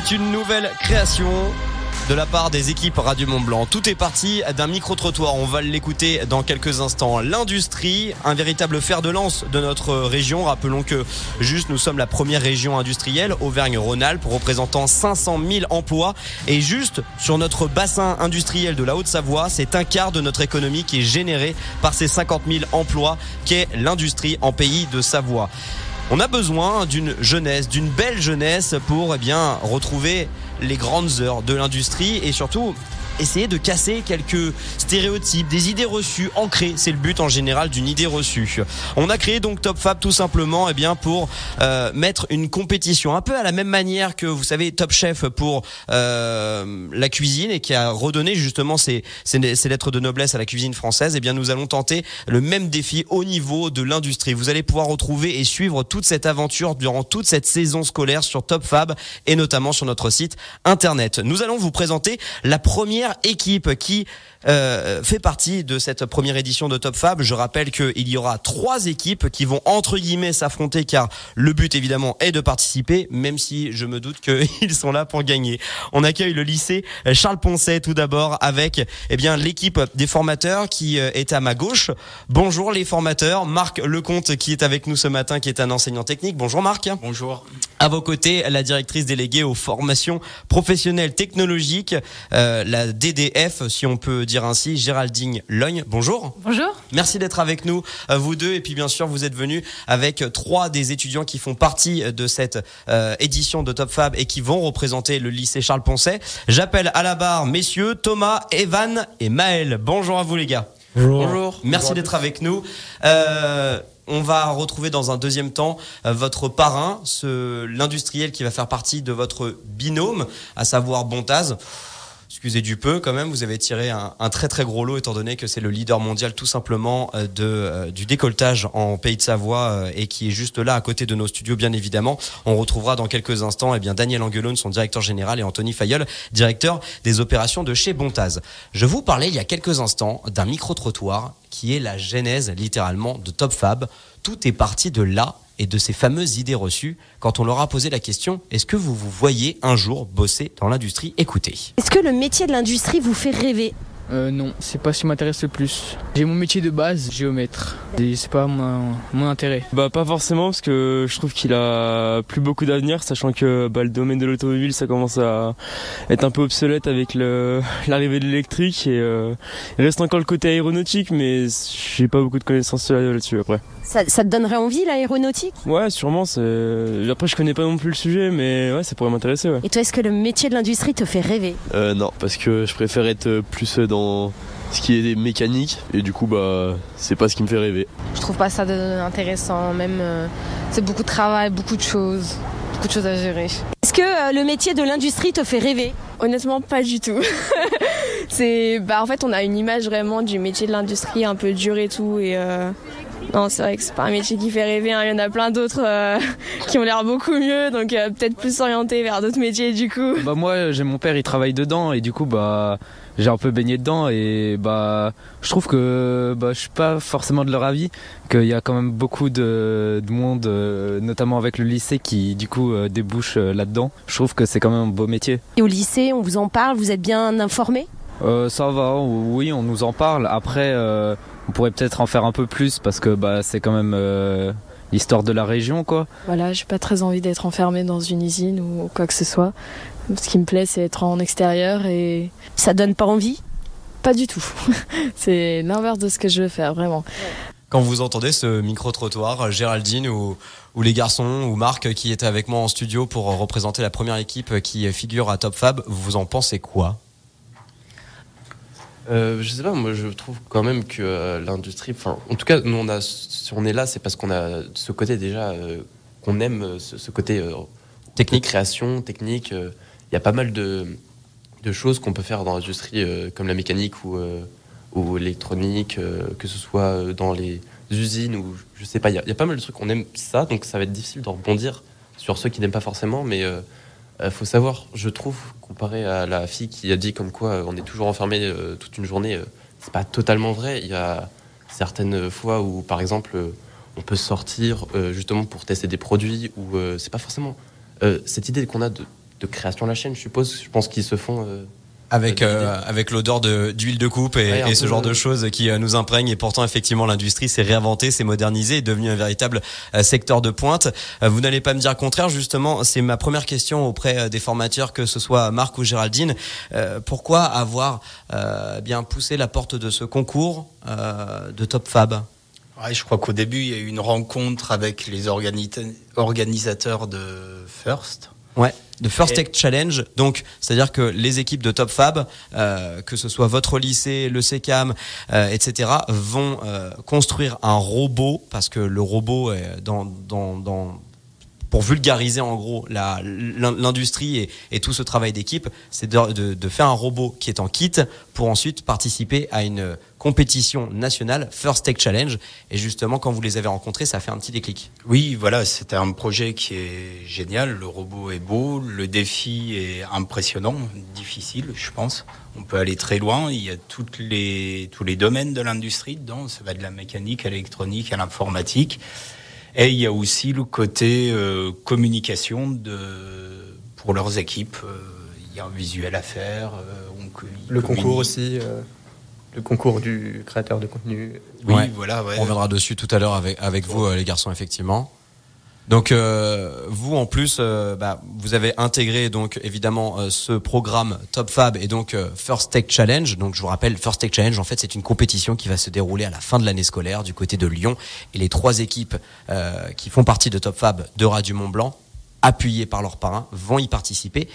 C'est une nouvelle création de la part des équipes Radio Mont Blanc. Tout est parti d'un micro-trottoir. On va l'écouter dans quelques instants. L'industrie, un véritable fer de lance de notre région. Rappelons que juste nous sommes la première région industrielle, Auvergne-Rhône-Alpes, représentant 500 000 emplois. Et juste sur notre bassin industriel de la Haute-Savoie, c'est un quart de notre économie qui est généré par ces 50 000 emplois qu'est l'industrie en pays de Savoie. On a besoin d'une jeunesse, d'une belle jeunesse pour eh bien retrouver les grandes heures de l'industrie et surtout essayer de casser quelques stéréotypes, des idées reçues ancrées. C'est le but en général d'une idée reçue. On a créé donc Top Fab tout simplement et eh bien pour euh, mettre une compétition un peu à la même manière que vous savez Top Chef pour euh, la cuisine et qui a redonné justement ses, ses, lettres de noblesse à la cuisine française. Et eh bien nous allons tenter le même défi au niveau de l'industrie. Vous allez pouvoir retrouver et suivre toute cette aventure durant toute cette saison scolaire sur Top Fab et notamment sur notre site internet. Nous allons vous présenter la première équipe qui euh, fait partie de cette première édition de Top Fab. Je rappelle qu'il y aura trois équipes qui vont entre guillemets s'affronter car le but évidemment est de participer, même si je me doute qu'ils sont là pour gagner. On accueille le lycée Charles Poncet tout d'abord avec eh bien l'équipe des formateurs qui euh, est à ma gauche. Bonjour les formateurs, Marc Lecomte qui est avec nous ce matin, qui est un enseignant technique. Bonjour Marc. Bonjour. À vos côtés, la directrice déléguée aux formations professionnelles technologiques, euh, la DDF, si on peut dire ainsi, Géraldine Logne. Bonjour. Bonjour. Merci d'être avec nous, euh, vous deux. Et puis bien sûr, vous êtes venus avec trois des étudiants qui font partie de cette euh, édition de Top Fab et qui vont représenter le lycée Charles Poncet. J'appelle à la barre messieurs Thomas, Evan et Maël. Bonjour à vous les gars. Bonjour. Bonjour. Merci d'être avec nous. Euh, on va retrouver dans un deuxième temps euh, votre parrain, l'industriel qui va faire partie de votre binôme, à savoir Bontaz excusez du peu quand même, vous avez tiré un, très très gros lot étant donné que c'est le leader mondial tout simplement euh, euh, du décolletage en Pays de Savoie euh, et qui est juste là à côté de nos studios bien évidemment. On retrouvera dans quelques instants eh bien, Daniel Angelone, son directeur général, et Anthony Fayeul, directeur des opérations de chez Bontaz. Je vous parlais il y a quelques instants d'un micro-trottoir qui est la genèse littéralement de Top Fab. Tout est parti de là et de ces fameuses idées reçues quand on leur a posé la question est-ce que vous vous voyez un jour bosser dans l'industrie? Écoutez. Est-ce que le métier de l'industrie vous fait rêver? Euh, non, c'est pas ce qui m'intéresse le plus. J'ai mon métier de base, géomètre. Et c'est pas mon, mon, intérêt. Bah pas forcément parce que je trouve qu'il a plus beaucoup d'avenir, sachant que bah, le domaine de l'automobile ça commence à être un peu obsolète avec l'arrivée de l'électrique et euh, il reste encore le côté aéronautique, mais j'ai pas beaucoup de connaissances là-dessus après. Ça, ça, te donnerait envie l'aéronautique? Ouais, sûrement. Après, je connais pas non plus le sujet, mais ouais, ça pourrait m'intéresser. Ouais. Et toi, est-ce que le métier de l'industrie te fait rêver? Euh, Non, parce que je préfère être plus dans ce qui est mécanique et du coup bah c'est pas ce qui me fait rêver. Je trouve pas ça intéressant, même euh, c'est beaucoup de travail, beaucoup de choses, beaucoup de choses à gérer. Est-ce que euh, le métier de l'industrie te fait rêver? Honnêtement pas du tout. c'est bah en fait on a une image vraiment du métier de l'industrie un peu dur et tout et euh, non, c'est vrai que c'est pas un métier qui fait rêver. Hein. Il y en a plein d'autres euh, qui ont l'air beaucoup mieux, donc euh, peut-être plus orienté vers d'autres métiers du coup. Bah moi, j'ai mon père, il travaille dedans et du coup, bah j'ai un peu baigné dedans et bah je trouve que bah je suis pas forcément de leur avis, qu'il y a quand même beaucoup de, monde, euh, notamment avec le lycée, qui du coup débouche là-dedans. Je trouve que c'est quand même un beau métier. Et au lycée, on vous en parle, vous êtes bien informé Ça va, oui, on nous en parle. Après on pourrait peut-être en faire un peu plus parce que bah, c'est quand même euh, l'histoire de la région quoi. Voilà, j'ai pas très envie d'être enfermé dans une usine ou quoi que ce soit. Ce qui me plaît c'est être en extérieur et ça donne pas envie Pas du tout. c'est l'inverse de ce que je veux faire vraiment. Quand vous entendez ce micro-trottoir, Géraldine ou, ou, les garçons ou Marc qui étaient avec moi en studio pour représenter la première équipe qui figure à Top Fab, vous en pensez quoi? Euh, je sais pas, moi je trouve quand même que euh, l'industrie, enfin, en tout cas, nous on a, si on est là, c'est parce qu'on a ce côté déjà euh, qu'on aime, ce, côté technique, création, technique. Il y a pas mal de, choses qu'on peut faire dans l'industrie, comme la mécanique ou, ou l'électronique, que ce soit dans les usines ou je sais pas. Il y, a pas mal de trucs qu'on aime ça, donc ça va être difficile de rebondir sur ceux qui n'aiment pas forcément, mais il euh, faut savoir, je trouve, comparé à la fille qui a dit comme quoi euh, on est toujours enfermé euh, toute une journée, c'est pas totalement vrai. Il y a certaines fois où, par exemple, on peut sortir justement pour tester des produits ou c'est pas forcément cette idée qu'on a de de création de la chaîne, je suppose. Je pense qu'ils se font avec euh, avec l'odeur de d'huile de coupe et, et ce genre de choses qui euh, nous imprègnent. Et pourtant effectivement l'industrie s'est réinventée, s'est modernisée, est devenue un véritable euh, secteur de pointe. vous n'allez pas me dire le contraire. Justement, c'est ma première question auprès des formateurs que ce soit Marc ou Géraldine, pourquoi avoir bien poussé la porte de ce concours de Top Fab ouais, je crois qu'au début il y a eu une rencontre avec les organisateurs de First Ouais, de First Tech Challenge. Donc, c'est-à-dire que les équipes de Top Fab, euh, que ce soit votre lycée, le SECAM, euh, etc., vont euh, construire un robot parce que le robot est dans, dans, dans pour vulgariser en gros l'industrie et, et, tout ce travail d'équipe, c'est de, de, de, faire un robot qui est en kit pour ensuite participer à une compétition nationale First Tech Challenge. Et justement, quand vous les avez rencontrés, ça a fait un petit déclic. Oui, voilà, c'était un projet qui est génial. Le robot est beau, le défi est impressionnant, difficile, je pense. On peut aller très loin. Il y a toutes les, tous les domaines de l'industrie dedans. Ça va de la mécanique à l'électronique à l'informatique. Et il y a aussi le côté euh, communication de, pour leurs équipes. Euh, il y a un visuel à faire. Euh, le concours aussi le concours du créateur de contenu. Oui, voilà. On reviendra dessus tout à l'heure avec, avec vous, les garçons, effectivement. Donc vous en plus, bah, vous avez intégré donc évidemment ce programme Top Fab et donc First Tech Challenge. Donc je vous rappelle, First Tech Challenge, en fait, c'est une compétition qui va se dérouler à la fin de l'année scolaire du côté de Lyon et les trois équipes qui font partie de Top Fab de Radio Mont Blanc, appuyées par leurs parrains, vont y participer.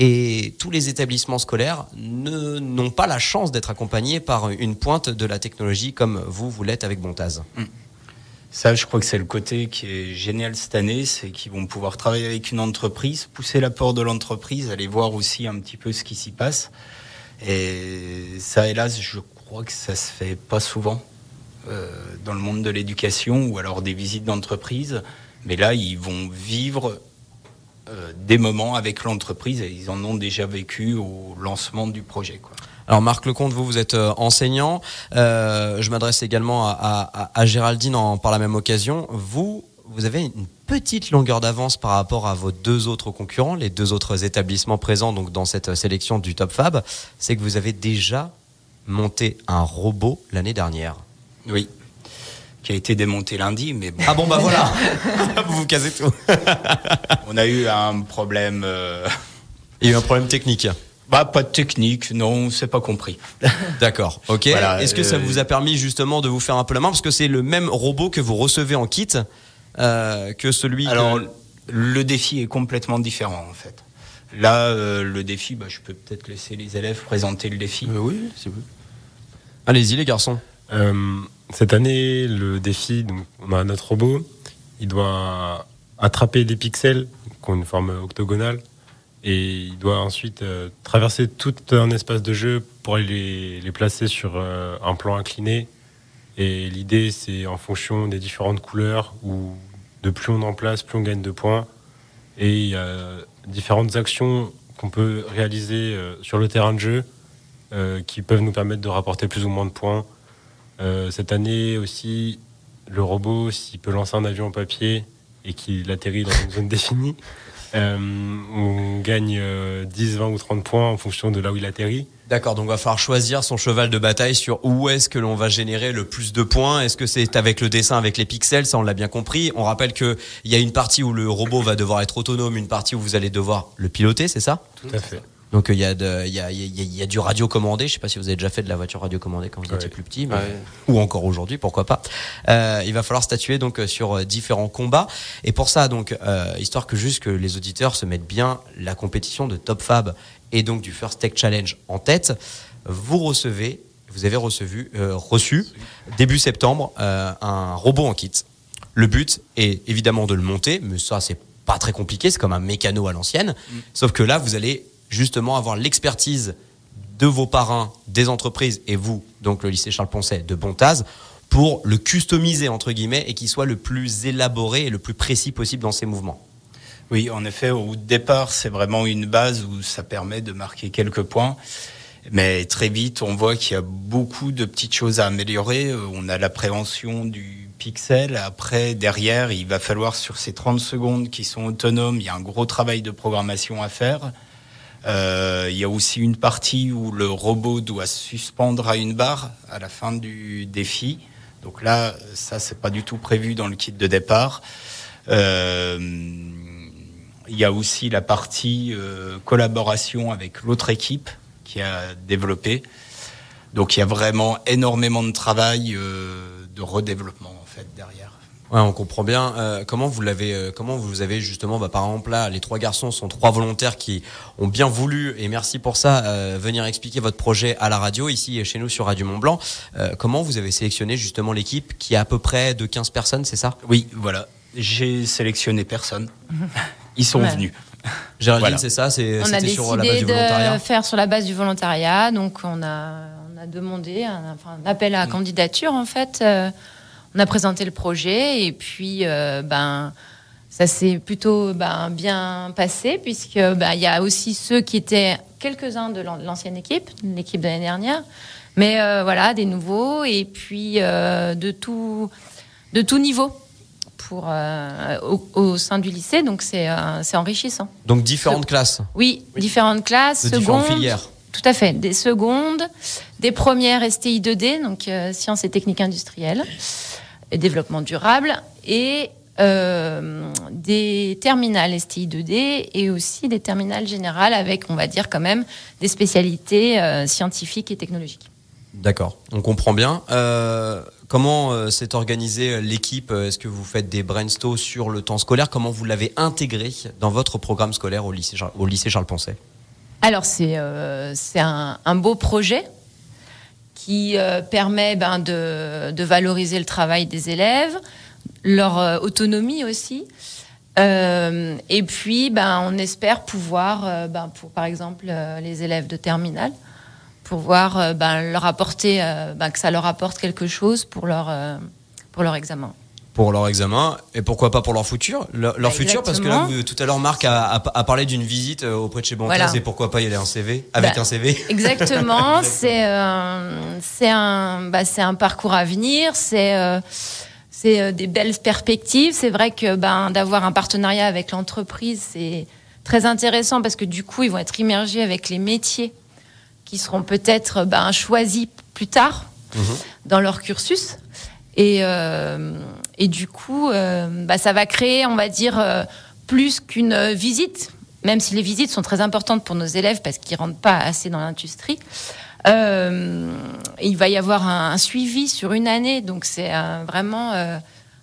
Et tous les établissements scolaires n'ont pas la chance d'être accompagnés par une pointe de la technologie comme vous, vous l'êtes avec Bontaz. Mm. Ça, je crois que c'est le côté qui est génial cette année, c'est qu'ils vont pouvoir travailler avec une entreprise, pousser l'apport de l'entreprise, aller voir aussi un petit peu ce qui s'y passe. Et ça, hélas, je crois que ça se fait pas souvent euh, dans le monde de l'éducation ou alors des visites d'entreprise. Mais là, ils vont vivre des moments avec l'entreprise et ils en ont déjà vécu au lancement du projet. Quoi. Alors Marc Lecomte, vous, vous êtes euh, enseignant. Euh, je m'adresse également à, à, Géraldine en, par la même occasion. Vous, vous avez une petite longueur d'avance par rapport à vos deux autres concurrents, les deux autres établissements présents donc dans cette sélection du Top Fab. C'est que vous avez déjà monté un robot l'année dernière. Oui qui a été démonté lundi, mais Ah bon bah voilà, vous vous casez tout. On a eu un problème. Euh, Il y a eu un problème technique. Bah, pas de technique, non, c'est pas compris. D'accord, ok. Est-ce que ça euh, vous a permis justement de vous faire un peu la main Parce que c'est le même robot que vous recevez en kit euh, que celui Alors, le défi est complètement différent en fait. Là, le défi, bah, je peux peut-être laisser les élèves présenter le défi. oui, si vous Allez-y les garçons. Cette année, le défi, donc, on a notre robot, il doit attraper des pixels qui ont une forme octogonale et il doit ensuite euh, traverser tout un espace de jeu pour aller les, placer sur euh, un plan incliné. Et l'idée, c'est en fonction des différentes couleurs où de plus on en place, plus on gagne de points. Et il y a différentes actions qu'on peut réaliser euh, sur le terrain de jeu qui peuvent nous permettre de rapporter plus ou moins de points. Cette année aussi, le robot, s'il peut lancer un avion en papier, et qu'il atterrit dans une zone définie. Euh, on gagne 10, euh, 20 ou 30 points en fonction de là où il atterrit. D'accord, donc il va falloir choisir son cheval de bataille sur où est-ce que l'on va générer le plus de points. Est-ce que c'est avec le dessin, avec les pixels? Ça, on l'a bien compris. On rappelle qu'il y a une partie où le robot va devoir être autonome, une partie où vous allez devoir le piloter, c'est ça? Tout à fait. Donc il y, a il y, a, il y a du radio commandé. Je sais pas si vous avez déjà fait de la voiture radio commandée quand vous étiez plus petit, ou encore aujourd'hui, pourquoi pas. Euh, il va falloir statuer donc sur euh, différents combats. Et pour ça, donc euh, histoire que juste que les auditeurs se mettent bien la compétition de Top Fab et donc du First Tech Challenge en tête, vous recevez, vous avez reçu, euh, reçu début septembre euh, un robot en kit. Le but est évidemment de le monter, mais ça c'est pas très compliqué, c'est comme un mécano à l'ancienne. Mm. Sauf que là, vous allez justement avoir l'expertise de vos parrains, des entreprises et vous, donc le lycée Charles Poncet de Bontaz, pour le customiser entre guillemets et qu'il soit le plus élaboré et le plus précis possible dans ses mouvements. Oui, en effet, au départ, c'est vraiment une base où ça permet de marquer quelques points. Mais très vite, on voit qu'il y a beaucoup de petites choses à améliorer. On a la préhension du pixel. Après, derrière, il va falloir sur ces 30 secondes qui sont autonomes, il y a un gros travail de programmation à faire. Euh, il y a aussi une partie où le robot doit suspendre à une barre à la fin du défi. Donc là, ça, c'est pas du tout prévu dans le kit de départ. Euh, il y a aussi la partie euh, collaboration avec l'autre équipe qui a développé. Donc il y a vraiment énormément de travail de redéveloppement en fait derrière. Ouais, on comprend bien. Euh, comment vous l'avez, euh, comment vous avez justement, bah, par exemple là, les trois garçons sont trois volontaires qui ont bien voulu, et merci pour ça, euh, venir expliquer votre projet à la radio ici chez nous sur Radio Mont Blanc. Euh, comment vous avez sélectionné justement l'équipe qui est à peu près de 15 personnes, c'est ça? Oui, voilà. J'ai sélectionné personne. Ils sont Ouais. venus. Géraldine, Voilà. c'est ça, c'est On a c'était sur la base décidé du volontariat? de faire sur la base du volontariat. Donc, on a, on a demandé un, enfin, un appel à candidature, en fait. On a présenté le projet et puis, euh, ben, ça s'est plutôt ben, bien passé puisque ben, il y a aussi ceux qui étaient quelques-uns de l'an- l'ancienne équipe, l'équipe de l'année dernière, mais euh, voilà, des nouveaux et puis euh, de tout, de tout niveau pour euh, au, au sein du lycée. Donc, c'est enrichissant. Donc différentes classes, Oui, différentes classes, de différentes secondes. filières. Tout à fait, des secondes, des premières STI 2D, donc sciences et techniques industrielles, et développement durable, et euh, des terminales STI 2D et aussi des terminales générales avec, on va dire quand même, des spécialités euh, scientifiques et technologiques. D'accord, on comprend bien. Euh, comment s'est organisée l'équipe? Est-ce que vous faites des brainstorms sur le temps scolaire? Comment vous l'avez intégré dans votre programme scolaire au lycée, Charles- au lycée Charles Poncet? Alors, c'est c'est un, un beau projet qui euh, permet ben, de, valoriser le travail des élèves, leur euh, autonomie aussi. Euh, et puis, ben, on espère pouvoir, ben, pour par exemple les élèves de terminale, pouvoir leur apporter, que ça leur apporte quelque chose pour leur, pour leur examen. Pour leur examen et pourquoi pas pour leur futur. Leur, leur Bah, futur parce que là vous- tout à l'heure Marc a, a- a parlé d'une visite euh, auprès de chez Bancase Voilà. et pourquoi pas y aller un CV avec Bah, un CV Exactement, c'est euh, c'est un bah, c'est un parcours à venir, c'est euh, c'est euh, des belles perspectives. C'est vrai que ben d'avoir un partenariat avec l'entreprise c'est très intéressant parce que du coup ils vont être immergés avec les métiers qui seront peut-être ben choisis plus tard dans leur cursus. Et, euh, et du coup, euh, bah, ça va créer, on va dire, euh, plus qu'une euh, visite, même si les visites sont très importantes pour nos élèves parce qu'ils rentrent pas assez dans l'industrie. Il va y avoir un, suivi sur une année, donc c'est vraiment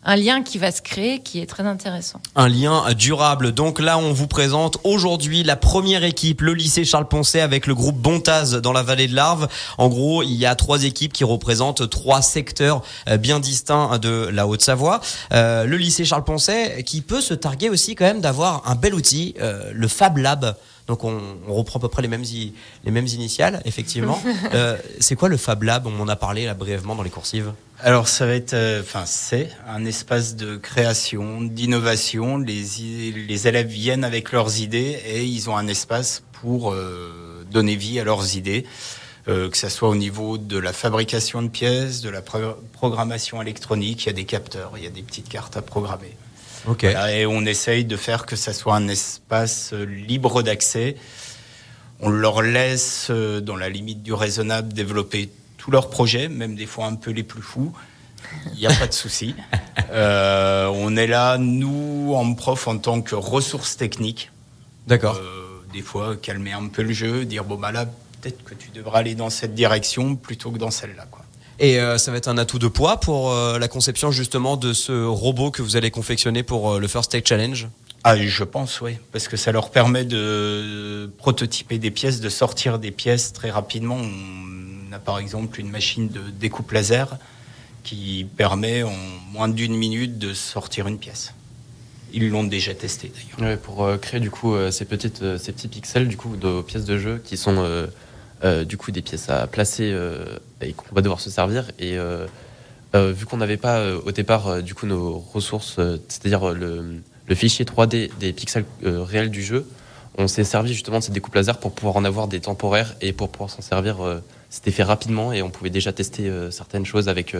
un lien qui va se créer qui est très intéressant. un lien durable. Donc là, on vous présente aujourd'hui la première équipe, le lycée Charles Poncet avec le groupe Bontaz dans la vallée de l'Arve. En gros, il y a trois équipes qui représentent trois secteurs euh, bien distincts de la Haute-Savoie. Euh, le lycée Charles Poncet qui peut se targuer aussi quand même d'avoir un bel outil, euh, le Fab Lab. Donc on, on reprend à peu près les mêmes, les mêmes initiales, effectivement. Euh, c'est quoi le Fab Lab? On en a parlé là brièvement dans les coursives. Alors ça va être, euh, enfin c'est un espace de création, d'innovation. Les, élèves viennent avec leurs idées et ils ont un espace pour euh, donner vie à leurs idées, euh, que ce soit au niveau de la fabrication de pièces, de la pro- programmation électronique. Il y a des capteurs, il y a des petites cartes à programmer. Ok. Voilà, et on essaye de faire que ça soit un espace libre d'accès. On leur laisse, dans la limite du raisonnable, développer tous leurs projets, même des fois un peu les plus fous. Il n'y a pas de souci. Euh, on est là, nous, en prof, en tant que ressources techniques. D'accord. Euh, des fois, calmer un peu le jeu, dire bon, bah là, peut-être que tu devras aller dans cette direction plutôt que dans celle-là. Quoi. Et euh, ça va être un atout de poids pour la conception justement de ce robot que vous allez confectionner pour le First Take Challenge? Ah, je pense, oui, parce que ça leur permet de prototyper des pièces, de sortir des pièces très rapidement. On par exemple une machine de découpe laser qui permet en moins d'une minute de sortir une pièce. Ils l'ont déjà testé d'ailleurs. Pour euh, créer du coup euh, ces petites euh, ces petits pixels du coup de pièces de jeu qui sont du coup des pièces à placer et qu'on va devoir se servir et vu qu'on n'avait pas au départ du coup nos ressources c'est-à-dire le, le fichier 3D des pixels réels du jeu on s'est servi justement de ces découpes laser pour pouvoir en avoir des temporaires et pour pouvoir s'en servir. C'était fait rapidement et on pouvait déjà tester certaines choses avec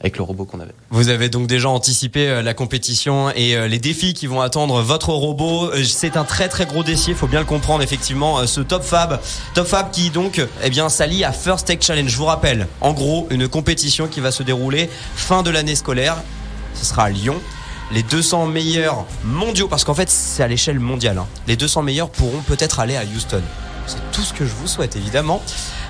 avec le robot qu'on avait. Vous avez donc déjà anticipé euh, la compétition et euh, les défis qui vont attendre votre robot. Euh, c'est un très très gros défi, il faut bien le comprendre effectivement. Ce Top Fab, Top Fab qui donc eh bien s'allie à First Tech Challenge. Je vous rappelle, en gros, une compétition qui va se dérouler fin de l'année scolaire. Ce sera à Lyon les 200 meilleurs mondiaux, parce qu'en fait c'est à l'échelle mondiale, hein. les 200 meilleurs pourront peut-être aller à Houston. C'est tout ce que je vous souhaite évidemment.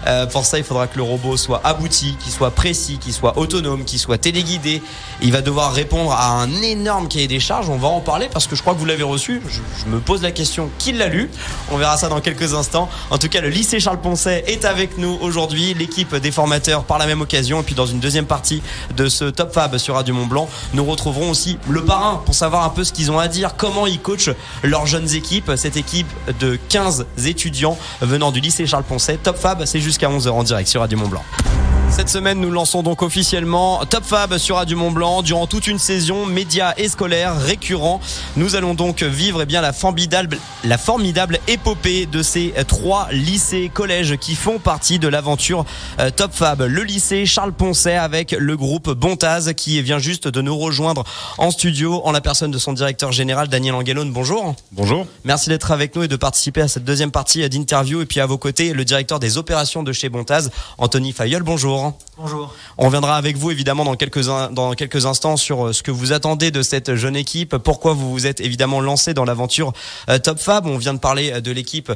Euh, pour ça, il faudra que le robot soit abouti, qu'il soit précis, qu'il soit autonome, qu'il soit téléguidé. Il va devoir répondre à un énorme cahier des charges. On va en parler parce que je crois que vous l'avez reçu. Je, me pose la question qui l'a lu. On verra ça dans quelques instants. En tout cas, le lycée Charles Poncet est avec nous aujourd'hui. L'équipe des formateurs par la même occasion. Et puis dans une deuxième partie de ce Top Fab sur Radio Mont Blanc, nous retrouverons aussi le parrain pour savoir un peu ce qu'ils ont à dire, comment ils coachent leurs jeunes équipes. Cette équipe de 15 étudiants venant du lycée Charles Poncet. Top Fab, c'est juste jusqu'à 11h en direct sur Radio Mont Blanc. Cette semaine, nous lançons donc officiellement Top Fab sur Radio Mont Blanc durant toute une saison médias et scolaires récurrents. Nous allons donc vivre eh bien la formidable, la formidable épopée de ces trois lycées collèges qui font partie de l'aventure euh, Top Fab. Le lycée Charles Poncet avec le groupe Bontaz qui vient juste de nous rejoindre en studio en la personne de son directeur général Daniel Angelone. Bonjour. Bonjour. Merci d'être avec nous et de participer à cette deuxième partie d'interview et puis à vos côtés le directeur des opérations de chez Bontaz, Anthony Fayol. Bonjour. Bonjour. On reviendra avec vous évidemment dans quelques, dans quelques instants sur euh, ce que vous attendez de cette jeune équipe, pourquoi vous vous êtes évidemment lancé dans l'aventure euh, Top Fab. On vient de parler euh, de l'équipe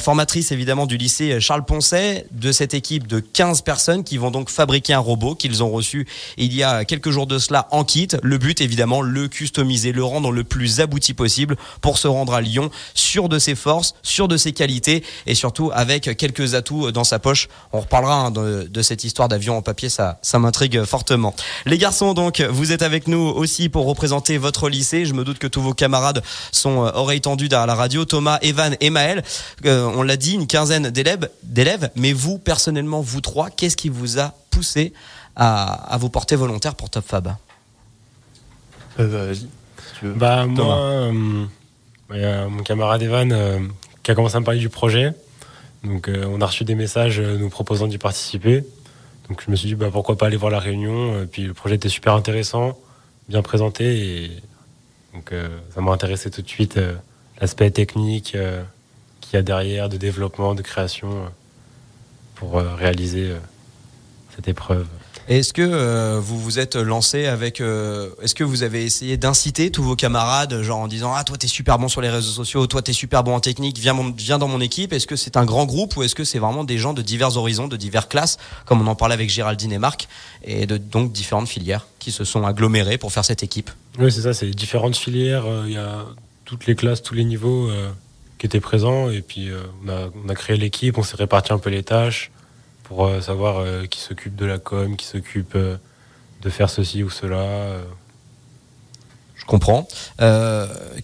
formatrice évidemment du lycée Charles Poncet, de cette équipe de 15 personnes qui vont donc fabriquer un robot qu'ils ont reçu il y a quelques jours de cela en kit. Le but évidemment, le customiser, le rendre le plus abouti possible pour se rendre à Lyon, sûr de ses forces, sûr de ses qualités et surtout avec quelques atouts dans sa poche. On reparlera hein, de, de cette histoire d'avion en papier, ça, ça m'intrigue fortement. Les garçons, donc, vous êtes avec nous aussi pour représenter votre lycée. Je me doute que tous vos camarades sont euh, oreilles tendues derrière la radio. Thomas, Evan et Maël, euh, on l'a dit, une quinzaine d'élèves. Mais vous, personnellement, vous trois, qu'est-ce qui vous a poussé à, vous porter volontaire pour Top Fab? Euh, Bah, moi, mon camarade Evan qui a commencé à me parler du projet. Donc, on a reçu des messages nous proposant d'y participer. Donc je me suis dit bah, pourquoi pas aller voir la réunion. Euh, puis le projet était super intéressant, bien présenté. Donc euh, ça m'a intéressé tout de suite euh, l'aspect technique qu'il y a derrière, de développement, de création pour réaliser cette épreuve. Est-ce que euh, vous vous êtes lancé avec euh, Est-ce que vous avez essayé d'inciter tous vos camarades, genre en disant ah toi t'es super bon sur les réseaux sociaux, toi t'es super bon en technique, viens, viens dans mon équipe. Est-ce que c'est un grand groupe ou est-ce que c'est vraiment des gens de divers horizons, de diverses classes, comme on en parlait avec Géraldine et Marc, et donc différentes filières qui se sont agglomérées pour faire cette équipe? Oui c'est ça, c'est différentes filières. Euh, il y a toutes les classes, tous les niveaux qui étaient présents et puis on a, on a créé l'équipe, on s'est réparti un peu les tâches pour euh, savoir euh, qui s'occupe de la com, qui s'occupe euh, de faire ceci ou cela. Je comprends.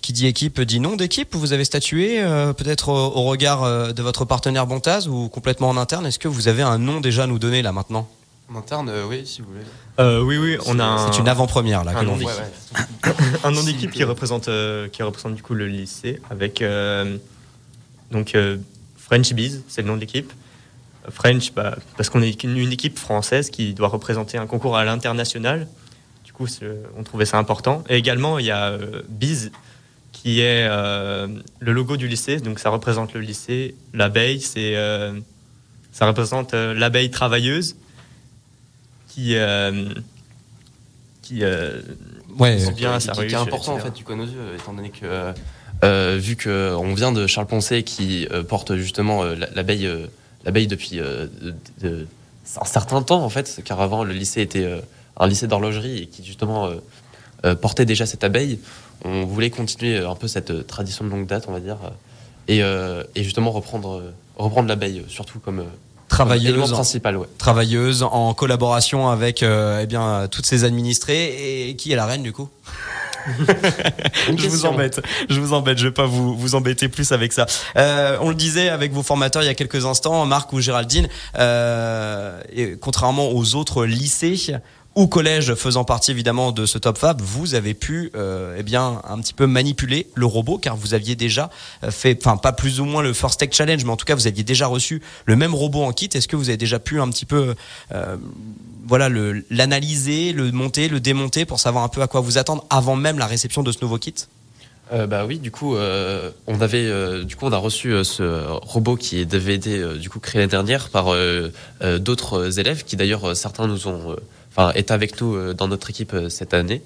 qui dit équipe dit nom d'équipe. Vous avez statué peut-être au, regard de votre partenaire Bontaz ou complètement en interne? Est-ce que vous avez un nom déjà à nous donner là maintenant? En interne, oui, si vous voulez. oui, oui, on a. C'est une avant-première là un que l'on un nom d'équipe qui représente, qui représente du coup le lycée avec donc French Bees, c'est le nom de l'équipe. French, bah, parce qu'on est une équipe française qui doit représenter un concours à l'international. Du coup, on trouvait ça important. Et également, il y a euh, Biz, qui est euh, le logo du lycée. Donc, ça représente le lycée. L'abeille, c'est, euh, ça représente l'abeille travailleuse qui, qui ouais, bien qui, qui, est important en fait, du coup, nos yeux, étant donné que vu qu'on vient de Charles Poncet qui porte justement l'abeille l'abeille depuis euh, un certain temps en fait, car avant le lycée était euh, un lycée d'horlogerie et qui justement euh, portait déjà cette abeille. On voulait continuer un peu cette tradition de longue date, on va dire, et, justement reprendre, reprendre l'abeille, surtout comme travailleuse, principal, ouais. travailleuse en collaboration avec eh bien toutes ses administrés et qui est la reine du coup? je vous embête, je vous embête, je vais pas vous, vous embêter plus avec ça. Euh, on le disait avec vos formateurs il y a quelques instants, Marc ou Géraldine, euh, et contrairement aux autres lycées, ou collège faisant partie évidemment de ce Top Fab, vous avez pu euh, eh bien un petit peu manipuler le robot car vous aviez déjà euh, fait, enfin pas plus ou moins le First Tech Challenge, mais en tout cas vous aviez déjà reçu le même robot en kit. Est-ce que vous avez déjà pu un petit peu euh, voilà l'analyser, le monter, le démonter pour savoir un peu à quoi vous attendre avant même la réception de ce nouveau kit? Euh, bah oui, du coup, on avait, du coup, on a reçu ce robot qui été euh, du coup créé l'année dernière par d'autres élèves qui d'ailleurs certains nous ont, enfin, est avec nous euh, dans notre équipe euh, cette année.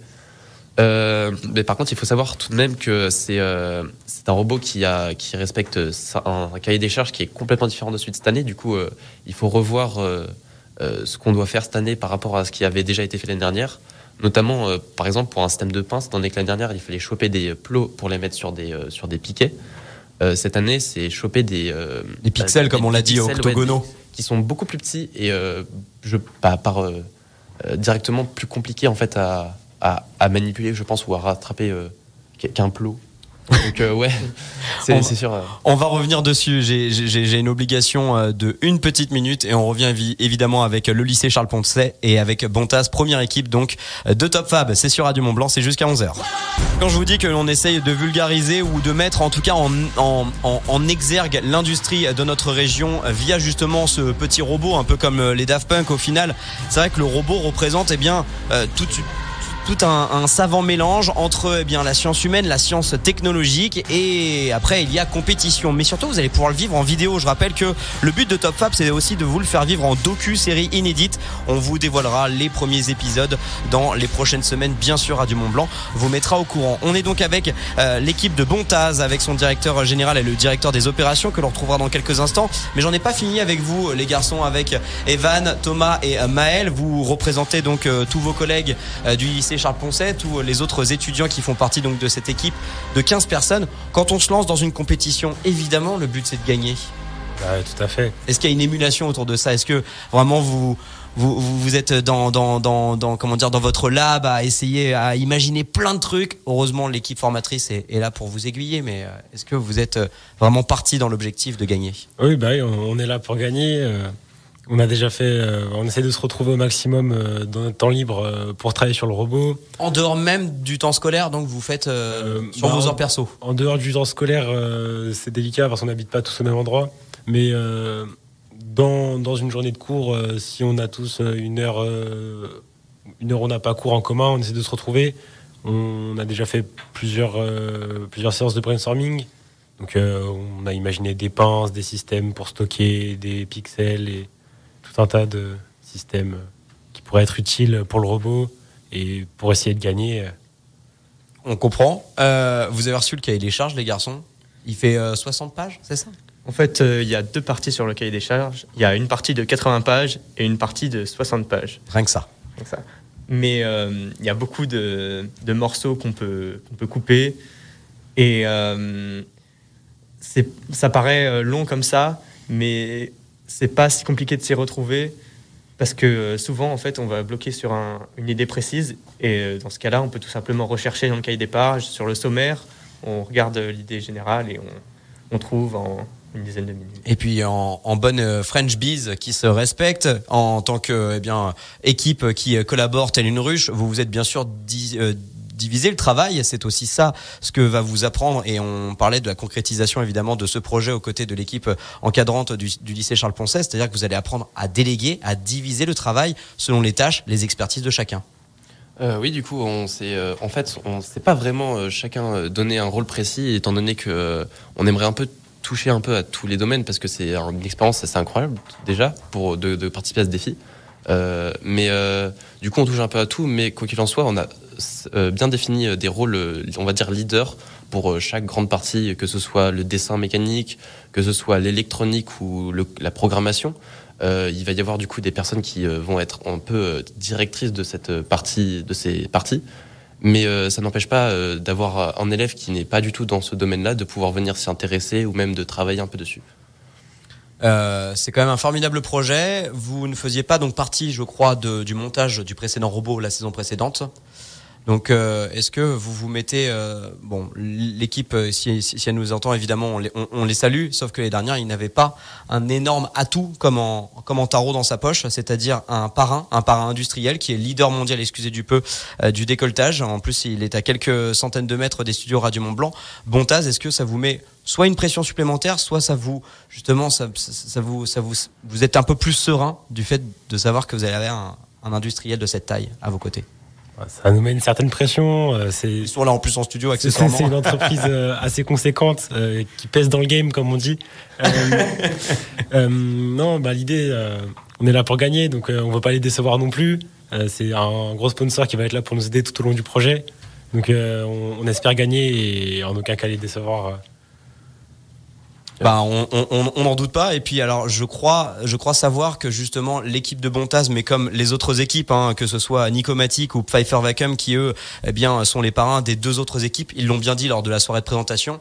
Euh, mais par contre, il faut savoir tout de même que c'est euh, un robot qui a qui respecte un, un cahier des charges qui est complètement différent de celui de cette année. Du coup, euh, il faut revoir ce qu'on doit faire cette année par rapport à ce qui avait déjà été fait l'année dernière. Notamment, par exemple, pour un système de pince, étant donné que l'année dernière, il fallait choper des plots pour les mettre sur des, sur des piquets. Cette année, c'est choper des... Des pixels, bah, comme des on l'a dit, ouais, octogonaux. des- qui sont beaucoup plus petits et je, pas, par, directement plus compliqués en fait à, à, à manipuler, je pense, ou à rattraper euh, qu'un plot. Donc euh, ouais, c'est sûr. euh, On va revenir dessus. J'ai- J'ai j'ai une obligation euh, de une petite minute et on revient évi- évidemment avec le lycée Charles Poncet et avec Bontas, première équipe donc euh, de Top Fab. C'est sur Radio Mont Blanc, c'est jusqu'à 11h. Quand je vous dis que l'on essaye de vulgariser ou de mettre en tout cas en, en, en, en exergue l'industrie de notre région via justement ce petit robot, un peu comme les Daft Punk au final, c'est vrai que le robot représente eh bien euh, toute tout un, savant mélange entre eh bien la science humaine, la science technologique et après il y a compétition. Mais surtout vous allez pouvoir le vivre en vidéo. Je rappelle que le but de Top Fab c'est aussi de vous le faire vivre en docu-série inédite. On vous dévoilera les premiers épisodes dans les prochaines semaines. Bien sûr, Radio Mont Blanc vous mettra au courant. On est donc avec euh, l'équipe de Bontaz, avec son directeur général et le directeur des opérations que l'on retrouvera dans quelques instants. Mais j'en ai pas fini avec vous, les garçons, avec Evan, Thomas et euh, Maël. Vous représentez donc euh, tous vos collègues du lycée Charles Poncet, tous les autres étudiants qui font partie donc de cette équipe de 15 personnes. Quand on se lance dans une compétition, évidemment, le but c'est de gagner. Ouais, tout à fait. Est-ce qu'il y a une émulation autour de ça? Est-ce que vraiment vous vous, vous êtes dans, dans, dans, dans, comment dire, dans votre lab à essayer à imaginer plein de trucs? Heureusement, l'équipe formatrice est, est là pour vous aiguiller, mais euh, est-ce que vous êtes euh, vraiment parti dans l'objectif de gagner? Oui, bah on, on est là pour gagner. On a déjà fait, euh, on essaie de se retrouver au maximum euh, dans notre temps libre euh, pour travailler sur le robot. En dehors même du temps scolaire, donc vous faites sur bah, vos en- heures perso En dehors du temps scolaire, c'est délicat parce qu'on n'habite pas tous au même endroit. Mais dans, dans une journée de cours, si on a tous une heure, une heure on n'a pas cours en commun, on essaie de se retrouver. On a déjà fait plusieurs, plusieurs séances de brainstorming. Donc on a imaginé des pinces, des systèmes pour stocker des pixels et un tas de systèmes qui pourraient être utiles pour le robot et pour essayer de gagner. euh, On comprend. Euh, vous avez reçu le cahier des charges, les garçons Il fait euh, 60 pages, c'est ça? En fait, euh, il y a deux parties sur le cahier des charges. Il y a une partie de 80 pages et une partie de 60 pages. Rien que ça. Rien que ça. Mais euh, il y a beaucoup de, de morceaux qu'on peut, qu'on peut couper. Et euh, c'est- ça paraît euh, long comme ça, mais c'est pas si compliqué de s'y retrouver. Parce que euh, souvent, en fait, on va bloquer sur un- une idée précise. Et euh, dans ce cas-là, on peut tout simplement rechercher dans le cahier des pages, sur le sommaire. On regarde euh, l'idée générale et on, trouve en une dizaine de minutes. Et puis en, bonne French Bees qui se respecte en tant que eh bien équipe qui collabore telle une ruche, vous vous êtes bien sûr di- euh, divisé le travail. C'est aussi ça ce que va vous apprendre. Et on parlait de la concrétisation évidemment de ce projet aux côtés de l'équipe encadrante du, lycée Charles Poncet, c'est-à-dire que vous allez apprendre à déléguer, à diviser le travail selon les tâches, les expertises de chacun. Euh, oui, du coup, on s'est, euh, en fait, on s'est pas vraiment euh, chacun euh, donné un rôle précis, étant donné que on aimerait un peu toucher un peu à tous les domaines parce que c'est une expérience assez incroyable déjà pour de, de participer à ce défi. Mais du coup, on touche un peu à tout, mais quoi qu'il en soit, on a bien défini euh, des rôles, euh, on va dire leaders pour euh, chaque grande partie, que ce soit le dessin mécanique, que ce soit l'électronique ou la programmation. Euh, il va y avoir du coup des personnes qui euh, vont être un peu euh, directrices de cette euh, partie, de ces parties. Mais euh, ça n'empêche pas euh, d'avoir euh, un élève qui n'est pas du tout dans ce domaine-là, de pouvoir venir s'y intéresser ou même de travailler un peu dessus. Euh, c'est quand même un formidable projet. Vous ne faisiez pas donc partie, je crois, du montage du précédent robot la saison précédente. Donc, euh, est-ce que vous vous mettez, euh, bon, l'équipe, euh, si, si, elle nous entend, évidemment, on les, on, les salue, sauf que les dernières, ils n'avaient pas un énorme atout comme en, comme en tarot dans sa poche, c'est-à-dire un parrain, un parrain industriel qui est leader mondial, excusez du peu, du décolletage. En plus, il est à quelques centaines de mètres des studios Radio Mont Blanc. Bontaz, est-ce que ça vous met soit une pression supplémentaire, soit ça vous, justement, ça, ça, vous, ça vous, vous êtes un peu plus serein du fait de savoir que vous allez avoir un industriel de cette taille à vos côtés? Ça nous met une certaine pression. Euh, c'est Ils sont là en plus en studio, accessoirement. C'est une entreprise euh, assez conséquente euh, qui pèse dans le game, comme on dit. non, bah, l'idée, on est là pour gagner, donc on ne veut pas les décevoir non plus. c'est un gros sponsor qui va être là pour nous aider tout au long du projet. Donc on, on, espère gagner et en aucun cas les décevoir. Bah, on n'en doute pas. Et puis, alors, je crois, je crois savoir que justement l'équipe de Bontaz, mais comme les autres équipes, hein, que ce soit Nicomatic ou Pfeiffer Vacuum, qui eux, eh bien, sont les parrains des deux autres équipes, ils l'ont bien dit lors de la soirée de présentation.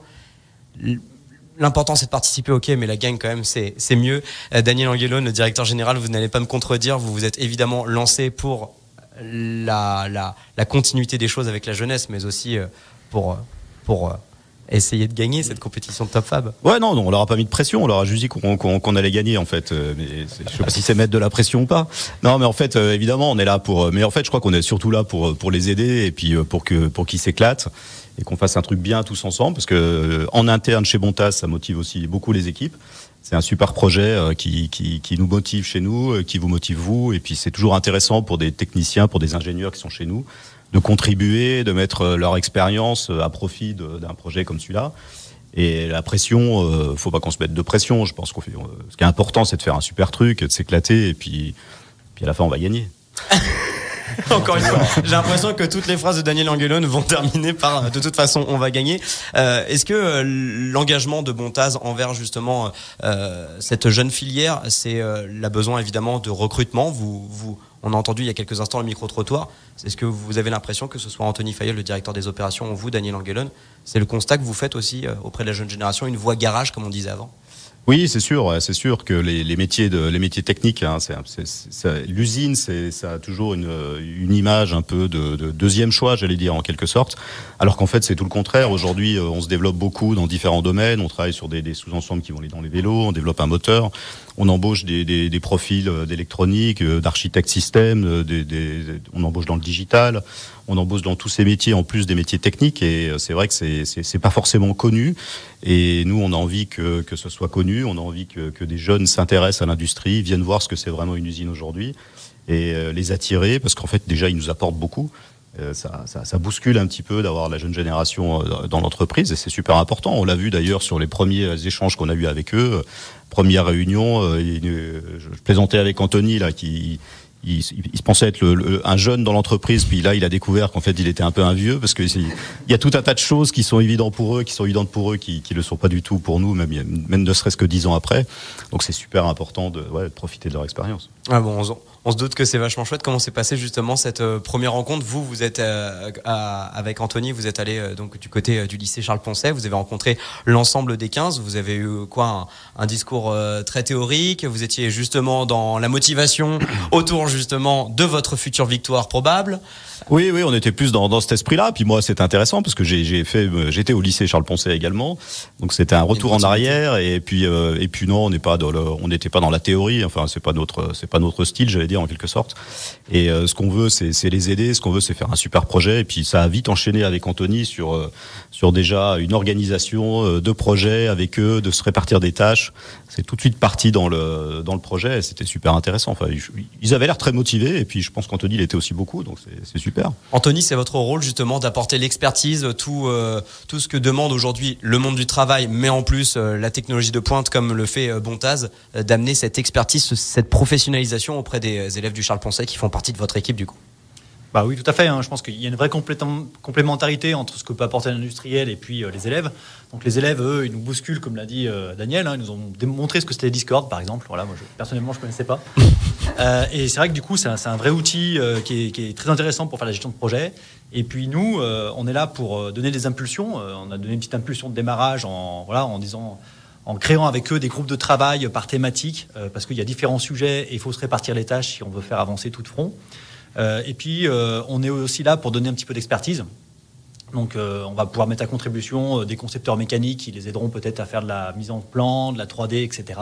L'important c'est de participer, ok, mais la gagne quand même c'est mieux. Euh, Daniel Angelone, le directeur général, vous n'allez pas me contredire, vous vous êtes évidemment lancé pour la, la, la continuité des choses avec la jeunesse, mais aussi euh, pour, pour essayer de gagner cette compétition de Top Fab. Ouais, non, on leur a pas mis de pression, on leur a juste dit qu'on allait gagner en fait. Euh, mais je sais pas si c'est mettre de la pression ou pas. Non, mais en fait, euh, évidemment, on est là pour. Mais en fait, je crois qu'on est surtout là pour pour les aider et puis euh, pour que pour qu'ils s'éclatent et qu'on fasse un truc bien tous ensemble, parce que en interne chez Bontas, ça motive aussi beaucoup les équipes. C'est un super projet qui, qui, qui, nous motive chez nous, qui vous motive vous, et puis c'est toujours intéressant pour des techniciens, pour des ingénieurs qui sont chez nous, de contribuer, de mettre euh, leur expérience euh, à profit d'un projet comme celui-là. Et la pression, euh, faut pas qu'on se mette de pression. Je pense qu'on fait. ce qui est important, c'est de faire un super truc, de s'éclater, et puis, puis à la fin, on va gagner. Encore une fois, j'ai l'impression que toutes les phrases de Daniel Angelone vont terminer par de toute façon on va gagner. Euh, Est-ce que euh, l'engagement de Bontaz envers justement euh, cette jeune filière, c'est euh, la besoin évidemment de recrutement? Vous, vous, On a entendu il y a quelques instants le micro-trottoir. Est-ce que vous avez l'impression que ce soit Anthony Fayol, le directeur des opérations, ou vous, Daniel Angelone, c'est le constat que vous faites aussi euh, auprès de la jeune génération, une voie garage comme on disait avant? Oui, c'est sûr, c'est sûr que les, métiers de les métiers techniques, hein, l'usine, c'est ça a toujours une, image un peu de, de deuxième choix, j'allais dire en quelque sorte, alors qu'en fait c'est tout le contraire. Aujourd'hui, euh, on se développe beaucoup dans différents domaines, on travaille sur des, sous-ensembles qui vont dans les vélos, on développe un moteur, on embauche des, des, des profils euh, d'électronique, euh, d'architectes système, des, on embauche dans le digital, on embauche dans tous ces métiers en plus des métiers techniques et c'est vrai que c'est pas forcément connu et nous on a envie que que ce soit connu, on a envie que que des jeunes s'intéressent à l'industrie, viennent voir ce que c'est vraiment une usine aujourd'hui et les attirer parce qu'en fait déjà ils nous apportent beaucoup. Ça, ça, bouscule un petit peu d'avoir la jeune génération dans l'entreprise et c'est super important. On l'a vu d'ailleurs sur les premiers échanges qu'on a eu avec eux première réunion, euh, je plaisantais avec Anthony là qui il, pensait être un jeune dans l'entreprise, puis là, il a découvert qu'en fait, il était un peu un vieux, parce que il y a tout un tas de choses qui sont évidentes pour eux, qui sont évidentes pour eux, qui ne le sont pas du tout pour nous, même, même ne serait-ce que dix ans après. Donc, c'est super important de, profiter de leur expérience. Ah bon, on, on, se doute que c'est vachement chouette. Comment s'est passé justement cette euh, première rencontre? Vous, vous êtes euh, à, avec Anthony, vous êtes allé euh, donc du côté du lycée Charles Poncet, vous avez rencontré l'ensemble des 15, vous avez eu quoi un, un discours très théorique, vous étiez justement dans la motivation autour justement de votre future victoire probable. Oui, oui, on était plus dans, dans cet esprit-là. Puis moi, c'est intéressant parce que j'ai fait, j'étais au lycée Charles Poncet également, donc c'était un retour en arrière. Et puis, euh, et puis non, on n'est pas dans le, on n'était pas dans la théorie. Enfin, c'est pas notre, c'est pas notre style, j'allais dire en quelque sorte. Et euh, ce qu'on veut, c'est les aider. Ce qu'on veut, c'est faire un super projet. Et puis ça a vite enchaîné avec Anthony sur, euh, sur déjà une organisation euh, de projet avec eux, de se répartir des tâches. C'est tout de suite parti dans le, dans le projet. C'était super intéressant. Enfin, ils avaient l'air très motivés. Et puis, je pense qu'Anthony l'était aussi beaucoup. Donc, c'est super. Anthony, c'est votre rôle justement d'apporter l'expertise, tout, tout ce que demande aujourd'hui le monde du travail, mais en plus la technologie de pointe comme le fait Bontaz, d'amener cette expertise, cette professionnalisation auprès des élèves du Charles Poncet qui font partie de votre équipe du coup. Bah oui, tout à fait. Hein. Je pense qu'il y a une vraie complémentarité entre ce que peut apporter l'industriel et puis euh, les élèves. Donc les élèves, eux, ils nous bousculent, comme l'a dit euh, Daniel. Hein. Ils nous ont démontré ce que c'était Discord, par exemple. Voilà, moi, je, personnellement, je ne connaissais pas. euh, et c'est vrai que du coup, c'est un, un, vrai outil qui est, qui, est, très intéressant pour faire la gestion de projet. Et puis nous, on est là pour donner des impulsions. on a donné une petite impulsion de démarrage en, voilà, en disant en créant avec eux des groupes de travail par thématique, parce qu'il y a différents sujets et il faut se répartir les tâches si on veut faire avancer tout de front. Euh, et puis, euh, on est aussi là pour donner un petit peu d'expertise. Donc, euh, on va pouvoir mettre à contribution euh, des concepteurs mécaniques qui les aideront peut-être à faire de la mise en plan, de la 3D, etc.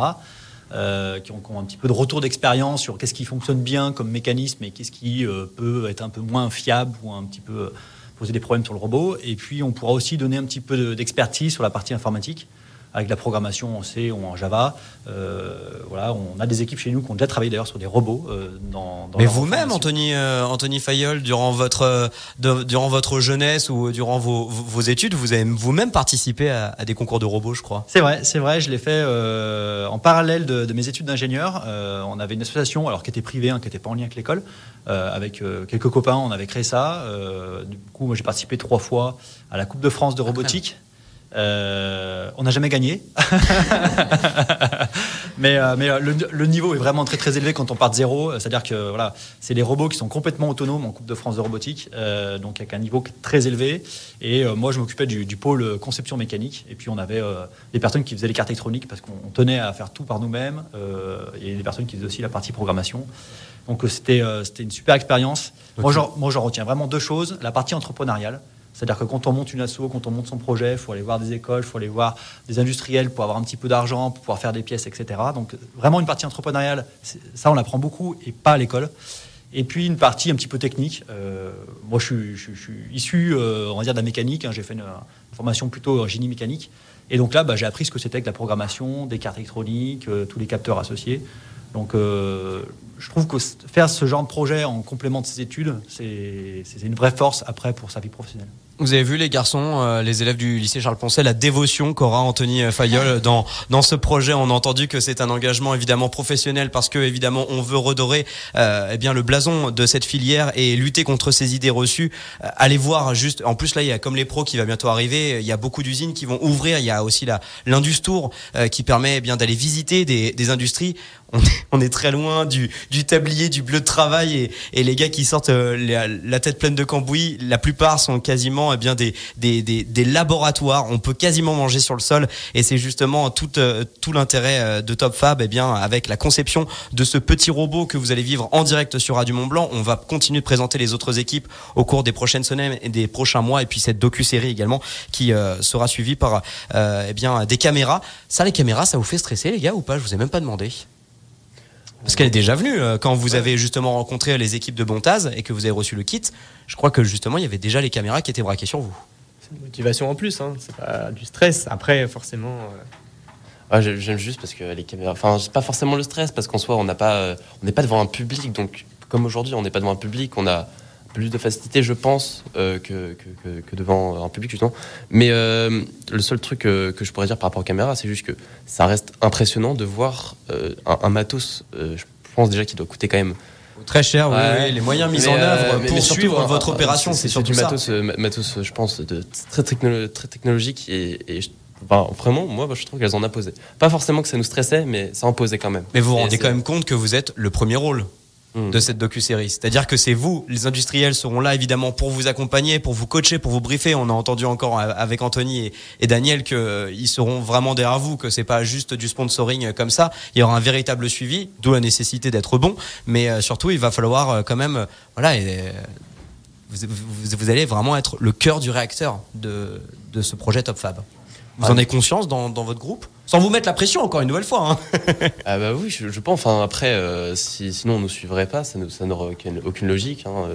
euh, qui, ont, un petit peu de retour d'expérience sur qu'est-ce qui fonctionne bien comme mécanisme et qu'est-ce qui euh, peut être un peu moins fiable ou un petit peu euh, poser des problèmes sur le robot. Et puis, on pourra aussi donner un petit peu de- d'expertise sur la partie informatique avec la programmation en C ou en Java. Euh, voilà, on a des équipes chez nous qui ont déjà travaillé d'ailleurs sur des robots. euh, dans, dans Mais vous-même. Anthony, euh, Anthony Fayol, durant votre, de- durant votre jeunesse ou durant vos, études, vous avez vous-même participé à, à des concours de robots, je crois. C'est vrai, c'est vrai, je l'ai fait euh, en parallèle de, de mes études d'ingénieur. Euh, on avait une association, alors qui était privée, hein, qui n'était pas en lien avec l'école, euh, avec euh, quelques copains, on avait créé ça. Euh, du coup, moi j'ai participé trois fois à la Coupe de France de robotique. Euh, on n'a jamais gagné, mais, euh, mais euh, le, le niveau est vraiment très très élevé quand on part de zéro. C'est-à-dire que voilà, c'est les robots qui sont complètement autonomes en Coupe de France de robotique, euh, donc avec un niveau très élevé. Et moi, je m'occupais du, du pôle conception mécanique. Et puis on avait des personnes qui faisaient les cartes électroniques parce qu'on tenait à faire tout par nous-mêmes. Et des personnes qui faisaient aussi la partie programmation. Donc c'était une super expérience. Moi, j'en retiens vraiment deux choses. La partie entrepreneuriale. C'est-à-dire que quand on monte une asso, quand on monte son projet, il faut aller voir des écoles, il faut aller voir des industriels pour avoir un petit peu d'argent, pour pouvoir faire des pièces, etc. Donc vraiment une partie entrepreneuriale, ça on apprend beaucoup et pas à l'école. Et puis une partie un petit peu technique. Euh, moi je suis, issu, euh, on va dire, de la mécanique. hein. J'ai fait une, formation plutôt en génie mécanique. Et donc là, bah, j'ai appris ce que c'était que la programmation, des cartes électroniques, euh, tous les capteurs associés. Donc, je trouve que faire ce genre de projet en complément de ses études, c'est une vraie force après pour sa vie professionnelle. Vous avez vu les garçons, euh, les élèves du lycée Charles Poncet, la dévotion qu'aura Anthony euh, Fayol dans dans ce projet. On a entendu que c'est un engagement évidemment professionnel parce que évidemment on veut redorer euh, eh bien le blason de cette filière et lutter contre ces idées reçues. Euh, allez voir juste. En plus là il y a comme les pros qui va bientôt arriver. Il y a beaucoup d'usines qui vont ouvrir. Il y a aussi la l'Industour euh, qui permet eh bien d'aller visiter des, des industries. On est, très loin du, tablier, du bleu de travail et, les gars qui sortent euh, la, tête pleine de cambouis, la plupart sont quasiment eh bien des, laboratoires. On peut quasiment manger sur le sol et c'est justement tout, euh, tout l'intérêt euh, de Top Fab eh bien avec la conception de ce petit robot que vous allez vivre en direct sur Radio Mont Blanc. On va continuer de présenter les autres équipes au cours des prochaines semaines et des prochains mois et puis cette docu-série également qui sera suivie par eh bien des caméras. Ça les caméras, ça vous fait stresser les gars ou pas? Je vous ai même pas demandé. Parce qu'elle est déjà venue euh, quand vous avez justement rencontré les équipes de Bontaz et que vous avez reçu le kit. Je crois que justement il y avait déjà les caméras qui étaient braquées sur vous. C'est une motivation en plus, hein. c'est pas du stress. Après, forcément. euh, j'ai- J'aime juste parce que les caméras. Enfin, c'est pas forcément le stress parce qu'en soi, on n'a pas, euh, on n'est pas devant un public. Donc, comme aujourd'hui, on n'est pas devant un public, on a plus de facilité, je pense, euh, que, que, que- que devant un public justement. Mais euh, le seul truc euh, que je pourrais dire par rapport aux caméras, c'est juste que ça reste impressionnant de voir un, un matos. je pense déjà qu'il doit coûter quand même. Très cher, oui, oui, les moyens mis en œuvre pour surtout, suivre votre opération, c'est surtout du matos, matos, je pense, de très, technolo- très technologique et, vraiment, moi, je trouve qu'elles en imposaient. Pas forcément que ça nous stressait, mais ça imposait quand même. Mais vous vous rendez quand même compte que vous êtes le premier rôle Hmm. de cette docu-série. C'est-à-dire que c'est vous, les industriels seront là évidemment pour vous accompagner, pour vous coacher, pour vous briefer. On a entendu encore euh, avec Anthony et, et Daniel qu'ils seront vraiment derrière vous, que c'est pas juste du sponsoring euh, comme ça. Il y aura un véritable suivi, d'où la nécessité d'être bon. Mais euh, surtout, il va falloir euh, quand même, euh, voilà, et, euh, vous, vous- vous allez vraiment être le cœur du réacteur de, de ce projet Top Fab. Vous en avez conscience dans, dans votre groupe? Sans vous mettre la pression encore une nouvelle fois. hein. Ah bah oui, je, pense. Enfin après, euh, si, sinon on ne suivrait pas, ça, n'aurait aucune, logique. hein.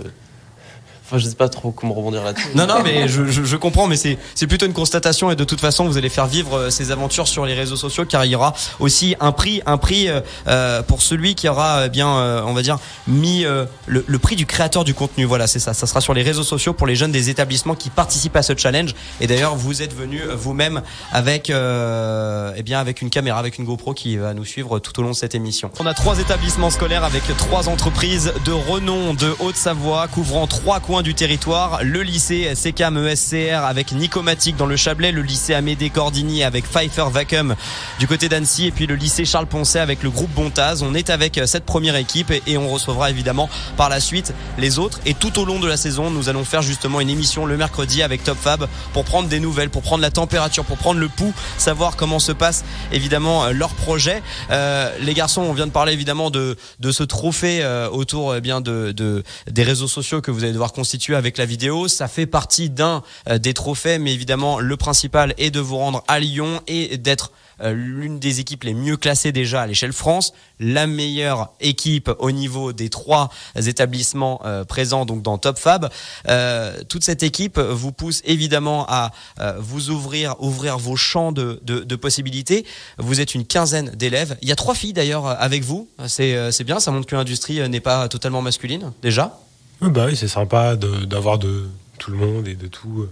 Enfin, je sais pas trop comment rebondir là-dessus. Non, non, mais je, je- je comprends, mais c'est plutôt une constatation et de toute façon, vous allez faire vivre euh, ces aventures sur les réseaux sociaux car il y aura aussi un prix, un prix euh, euh, pour celui qui aura euh, bien, euh, on va dire, mis euh, le, le prix du créateur du contenu. Voilà, c'est ça. Ça sera sur les réseaux sociaux pour les jeunes des établissements qui participent à ce challenge. Et d'ailleurs, vous êtes venu euh, vous-même avec, eh bien, avec une caméra, avec une GoPro qui va nous suivre tout au long de cette émission. On a trois établissements scolaires avec trois entreprises de renom de Haute-Savoie couvrant trois coins du territoire. Le lycée CKM ESCR avec Nicomatique dans le Chablais, le lycée Amédée Cordini avec Pfeiffer Vacuum du côté d'Annecy et puis le lycée Charles Poncet avec le groupe Bontaz. On est avec cette première équipe et on recevra évidemment par la suite les autres. Et tout au long de la saison, nous allons faire justement une émission le mercredi avec Top Fab pour prendre des nouvelles, pour prendre la température, pour prendre le pouls, savoir comment se passe évidemment euh, leur projet. Euh, les garçons, on vient de parler évidemment de, ce trophée euh, autour eh bien de, de, des réseaux sociaux que vous allez devoir constituer avec la vidéo. Ça fait partie d'un des trophées, mais évidemment le principal est de vous rendre à Lyon et d'être euh, l'une des équipes les mieux classées déjà à l'échelle France, la meilleure équipe au niveau des trois établissements euh, présents donc dans Top Fab. Euh, toute cette équipe vous pousse évidemment à vous ouvrir, ouvrir vos champs de, de, de possibilités. Vous êtes une quinzaine d'élèves. Il y a trois filles d'ailleurs avec vous. C'est bien, ça montre que l'industrie n'est pas totalement masculine déjà. Bah oui, c'est sympa d'avoir de, tout le monde et de tout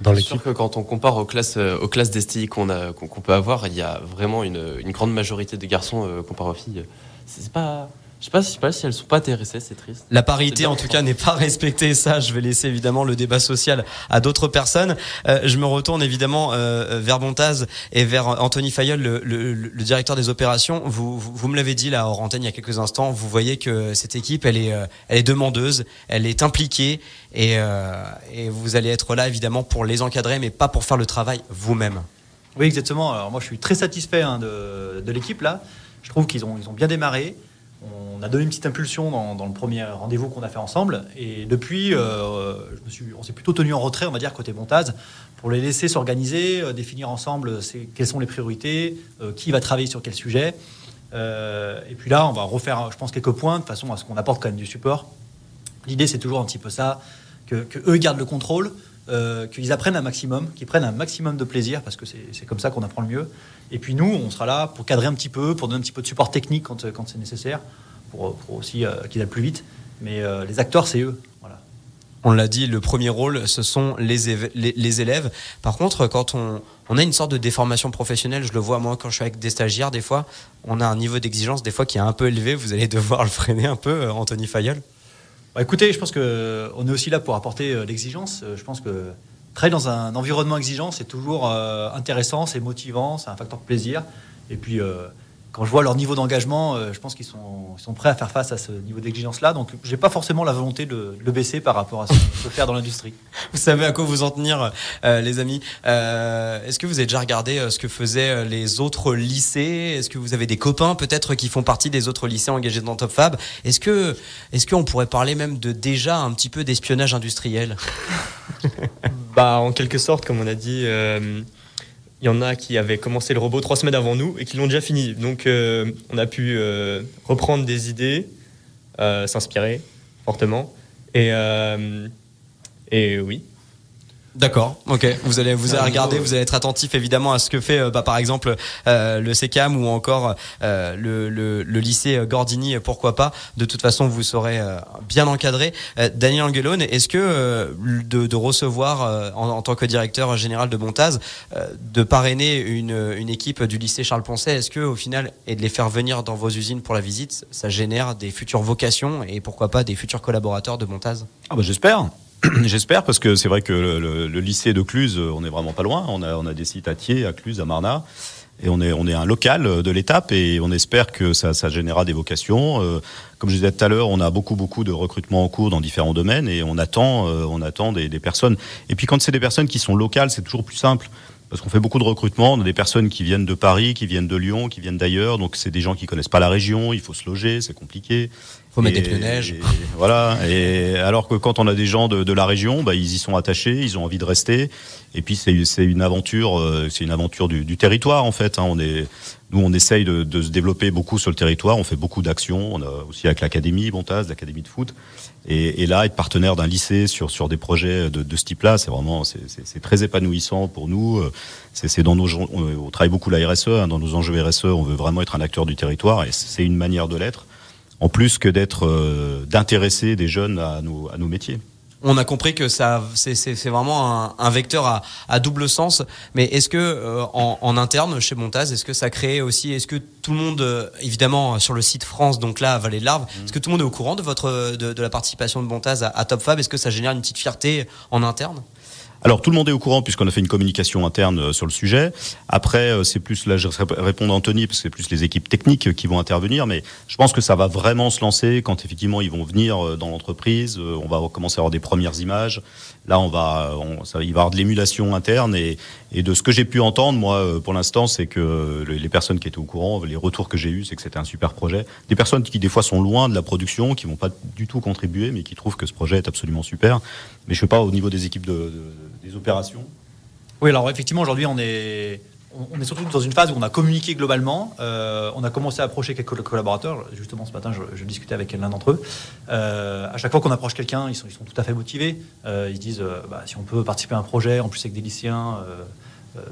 dans l'équipe. que quand on compare aux classes, euh, aux classes d'STI qu'on a, qu'on peut avoir, il y a vraiment une, une grande majorité de garçons euh, comparé aux filles. C'est pas, je sais pas, sais pas si elles sont pas intéressées, c'est triste. La parité, en tout cas, n'est pas respectée. Ça, je vais laisser évidemment le débat social à d'autres personnes. Euh, je me retourne évidemment euh, vers Bontaz et vers Anthony Fayol, le, le, le directeur des opérations. Vous, vous, vous me l'avez dit là, hors antenne, il y a quelques instants. Vous voyez que cette équipe, elle est, euh, elle est demandeuse, elle est impliquée, et, euh, et vous allez être là évidemment pour les encadrer, mais pas pour faire le travail vous-même. Oui, exactement. Alors moi, je suis très satisfait hein, de, de l'équipe là. Je trouve qu'ils ont, ils ont bien démarré on a donné une petite impulsion dans, le premier rendez-vous qu'on a fait ensemble. Et depuis, euh, on s'est plutôt tenu en retrait, on va dire, côté montaz, pour les laisser s'organiser, euh, définir ensemble quelles sont les priorités, euh, qui va travailler sur quel sujet. et puis là, on va refaire, je pense, quelques points de façon à ce qu'on apporte quand même du support. L'idée, c'est toujours un petit peu ça, que, que gardent le contrôle, qu'ils apprennent un maximum, qu'ils prennent un maximum de plaisir, parce que c'est comme ça qu'on apprend le mieux. Et puis nous, on sera là pour cadrer un petit peu, pour donner un petit peu de support technique quand, quand c'est nécessaire, pour, pour aussi euh, qu'ils aillent plus vite. Mais euh, les acteurs, c'est eux. On l'a dit, le premier rôle, ce sont les, les, les élèves. Par contre, quand on, on, a une sorte de déformation professionnelle, je le vois moi quand je suis avec des stagiaires, des fois, on a un niveau d'exigence des fois qui est un peu élevé. Vous allez devoir le freiner un peu, euh, Anthony Fayol. Bah, écoutez, je pense qu'on est aussi là pour apporter l'exigence. Je pense que travailler dans un environnement exigeant, c'est toujours euh, intéressant, c'est motivant, c'est un facteur de plaisir. Et puis, euh, quand je vois leur niveau d'engagement, euh, je pense qu'ils sont, sont, prêts à faire face à ce niveau d'exigence-là. Donc, j'ai pas forcément la volonté de, le baisser par rapport à ce qu'on peut faire dans l'industrie. Vous savez à quoi vous en tenir, les amis. Est-ce que vous avez déjà regardé ce que faisaient les autres lycées? Est-ce que vous avez des copains peut-être qui font partie des autres lycées engagés dans Top Fab? Est-ce que, est-ce qu'on pourrait parler même de déjà un petit peu d'espionnage industriel? Bah, en quelque sorte, comme on a dit, euh, il y en a qui avaient commencé le robot trois semaines avant nous et qui l'ont déjà fini. Donc, euh, on a pu euh, reprendre des idées, s'inspirer fortement. Et, et oui, D'accord, ok. Vous allez vous allez regarder, vous allez être attentif évidemment à ce que fait, bah, par exemple, euh, le CECAM ou encore euh, le, le, le, lycée Gordini, pourquoi pas. De toute façon, vous serez euh, bien encadré. Daniel Angelone, est-ce que de, de, recevoir en, en, tant que directeur général de Montaz, de parrainer une, une équipe du lycée Charles Poncet, est-ce que au final et de les faire venir dans vos usines pour la visite, ça génère des futures vocations et pourquoi pas des futurs collaborateurs de Montaz? Ah bah j'espère. J'espère parce que c'est vrai que le, lycée de Cluse, on est vraiment pas loin. On a, on a des sites à Thiers, à Cluse, à Marna. Et on est, on est un local de l'étape et on espère que ça, ça générera des vocations. Euh, comme je disais tout à l'heure, on a beaucoup, beaucoup de recrutements en cours dans différents domaines et on attend, euh, on attend des, personnes. Et puis quand c'est des personnes qui sont locales, c'est toujours plus simple. Parce qu'on fait beaucoup de recrutements, on a des personnes qui viennent de Paris, qui viennent de Lyon, qui viennent d'ailleurs, donc c'est des gens qui connaissent pas la région, il faut se loger, c'est compliqué. Faut mettre des pneus neige. voilà. Et alors que quand on a des gens de, de, la région, bah, ils y sont attachés, ils ont envie de rester. Et puis c'est une aventure, euh, c'est une aventure du, du, territoire en fait. Hein. On est, nous on essaye de, de, se développer beaucoup sur le territoire. On fait beaucoup d'actions. On a aussi avec l'académie Bontaz, l'académie de foot. Et, et, là, être partenaire d'un lycée sur sur des projets de, de ce type-là, c'est vraiment c'est très épanouissant pour nous. C'est dans nos on, travaille beaucoup la RSE, hein, dans nos enjeux RSE, on veut vraiment être un acteur du territoire et c'est une manière de l'être en plus que d'être euh, d'intéresser des jeunes à nos, à nos métiers. On a compris que ça, c'est vraiment un, vecteur à, à, double sens. Mais est-ce que euh, en, en, interne chez Montaz, est-ce que ça crée aussi, est-ce que tout le monde, euh, évidemment sur le site France, donc là Vallée de l'Arve, mmh. est-ce que tout le monde est au courant de votre de, de la participation de Montaz à, à Top Fab? Est-ce que ça génère une petite fierté en interne? Alors tout le monde est au courant puisqu'on a fait une communication interne euh, sur le sujet. Après, euh, c'est plus là, je réponds à Anthony parce que c'est plus les équipes techniques qui vont intervenir, mais je pense que ça va vraiment se lancer quand effectivement ils vont venir euh, dans l'entreprise. On va commencer à avoir des premières images. Là, on va, il va y avoir de l'émulation interne et, de ce que j'ai pu entendre, moi, pour l'instant, c'est que les personnes qui étaient au courant, les retours que j'ai eus, c'est que c'était un super projet. Des personnes qui des fois sont loin de la production, qui vont pas du tout contribuer, mais qui trouvent que ce projet est absolument super. Mais je sais pas au niveau des équipes de, de des opérations Oui, alors effectivement, aujourd'hui, on est, on est surtout dans une phase où on a communiqué globalement. Euh, on a commencé à approcher quelques collaborateurs. Justement, ce matin, je, discutais avec l'un d'entre eux. Euh, à chaque fois qu'on approche quelqu'un, ils sont, tout à fait motivés. Euh, ils se disent bah, si on peut participer à un projet, en plus avec des lycéens,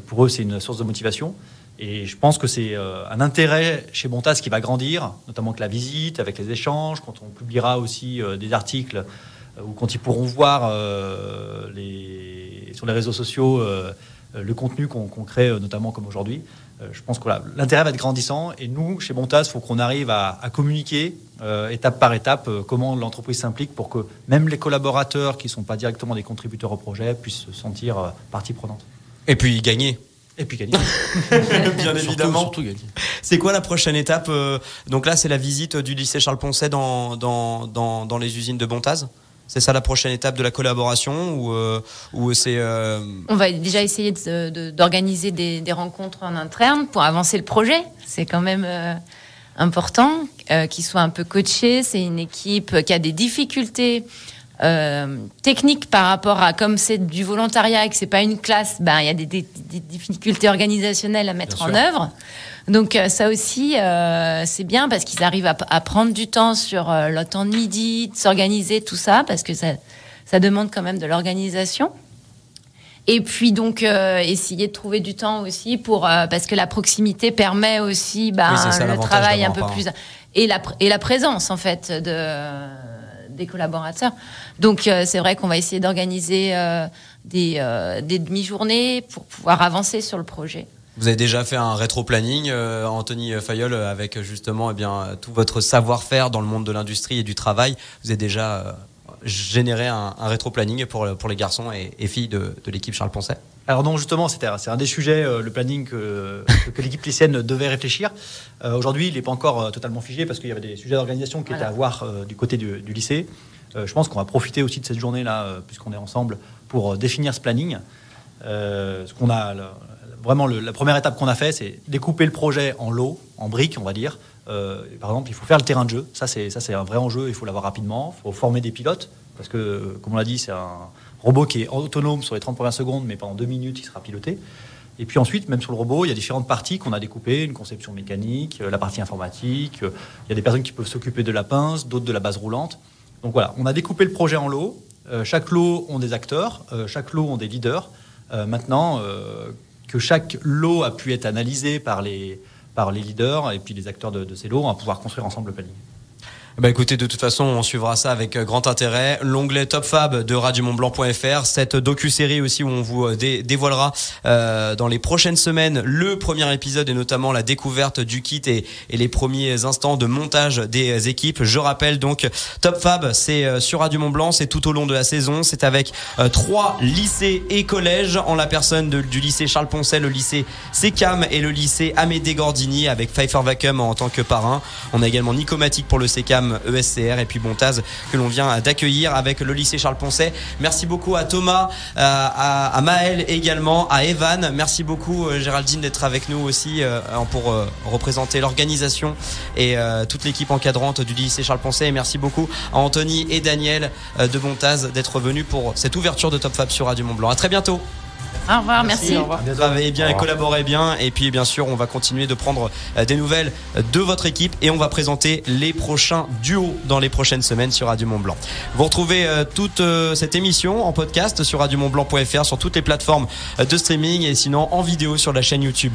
pour eux, c'est une source de motivation. Et je pense que c'est un intérêt chez Montas qui va grandir, notamment avec la visite, avec les échanges, quand on publiera aussi des articles ou quand ils pourront voir sur les réseaux sociaux euh, le contenu qu'on crée, euh, notamment comme aujourd'hui. Euh, je pense que l'intérêt va être grandissant et nous, chez Montas, il faut qu'on arrive à, communiquer étape par étape comment l'entreprise s'implique pour que même les collaborateurs qui ne sont pas directement des contributeurs au projet puissent se sentir partie prenante. Et puis gagner. Et puis gagner. Bien évidemment. C'est quoi la prochaine étape Donc là, c'est la visite du lycée Charles Poncet dans, dans, dans, dans les usines de Bontaz c'est ça la prochaine étape de la collaboration ou, euh, ou c'est euh, On va déjà essayer d'organiser des, rencontres en interne pour avancer le projet. C'est quand même euh, important qu'il soit un peu coaché. C'est une équipe qui a des difficultés techniques par rapport à comme c'est du volontariat et que c'est pas une classe. Ben il y a des, difficultés organisationnelles à mettre en œuvre. Donc euh, ça aussi, euh, c'est bien parce qu'ils arrivent à, prendre du temps sur euh, le temps de midi, de s'organiser, tout ça, parce que ça, ça demande quand même de l'organisation. Et puis donc essayer de trouver du temps aussi pour parce que la proximité permet aussi ben, le travail un peu plus et la et la présence en fait de des collaborateurs. Donc c'est vrai qu'on va essayer d'organiser des, des demi-journées pour pouvoir avancer sur le projet. Vous avez déjà fait un rétro-planning, euh, Anthony Fayol, avec justement eh bien, tout votre savoir-faire dans le monde de l'industrie et du travail. Vous avez déjà euh, généré un, rétro-planning pour, pour les garçons et, filles de, l'équipe Charles Poncet? Alors non, justement, c'est un des sujets, euh, le planning que, que l'équipe lycéenne devait réfléchir. Aujourd'hui, il n'est pas encore totalement figé parce qu'il y avait des sujets d'organisation qui étaient à voir du côté du, du lycée. je pense qu'on va profiter aussi de cette journée-là, puisqu'on est ensemble, pour définir ce planning. ce qu'on a vraiment la première étape qu'on a fait, c'est découper le projet en lots, en briques, on va dire. Euh, par exemple, il faut faire le terrain de jeu. Ça, c'est ça, c'est un vrai enjeu. Il faut l'avoir rapidement. Il faut former des pilotes parce que, comme on l'a dit, c'est un robot qui est autonome sur les 30 premières secondes, mais pendant deux minutes, il sera piloté. Et puis ensuite, même sur le robot, il y a différentes parties qu'on a découpées, une conception mécanique, euh, la partie informatique. Euh, il y a des personnes qui peuvent s'occuper de la pince, d'autres de la base roulante. Donc voilà, on a découpé le projet en lots. chaque lot ont des acteurs, chaque lot ont des leaders. maintenant, que chaque lot a pu être analysé par les, par les leaders et puis les acteurs de, de ces lots, on va pouvoir construire ensemble le planning. Bah écoutez, de toute façon, on suivra ça avec euh, grand intérêt. L'onglet Top Fab de radiomontblanc.fr, cette docu-série aussi où on vous euh, dévoilera euh, dans les prochaines semaines le premier épisode et notamment la découverte du kit et, les premiers instants de montage des équipes. Je rappelle donc Top Fab, c'est sur Radio Mont c'est tout au long de la saison, c'est avec trois lycées et collèges en la personne du lycée Charles Poncet, le lycée SECAM et le lycée Amédée Gordini avec Pfeiffer Vacuum en tant que parrain. On a également Nicomatique pour le SECAM ESCR et puis Bontaz que l'on vient d'accueillir avec le lycée Charles Poncet. Merci beaucoup à Thomas, euh, à, Maël également, à Evan. Merci beaucoup euh, Géraldine d'être avec nous aussi euh, pour représenter l'organisation et toute l'équipe encadrante du lycée Charles Poncet. Et merci beaucoup à Anthony et Daniel de Bontaz d'être venus pour cette ouverture de Top Fab sur Radio Mont Blanc. À très bientôt. Au revoir, merci. Travaillez bien et collaborez bien. Et puis, bien sûr, on va continuer de prendre euh, des nouvelles de votre équipe et on va présenter les prochains duos dans les prochaines semaines sur Radio Mont Blanc. Vous retrouvez euh, toute euh, cette émission en podcast sur radiomontblanc.fr, sur toutes les plateformes de streaming et sinon en vidéo sur la chaîne YouTube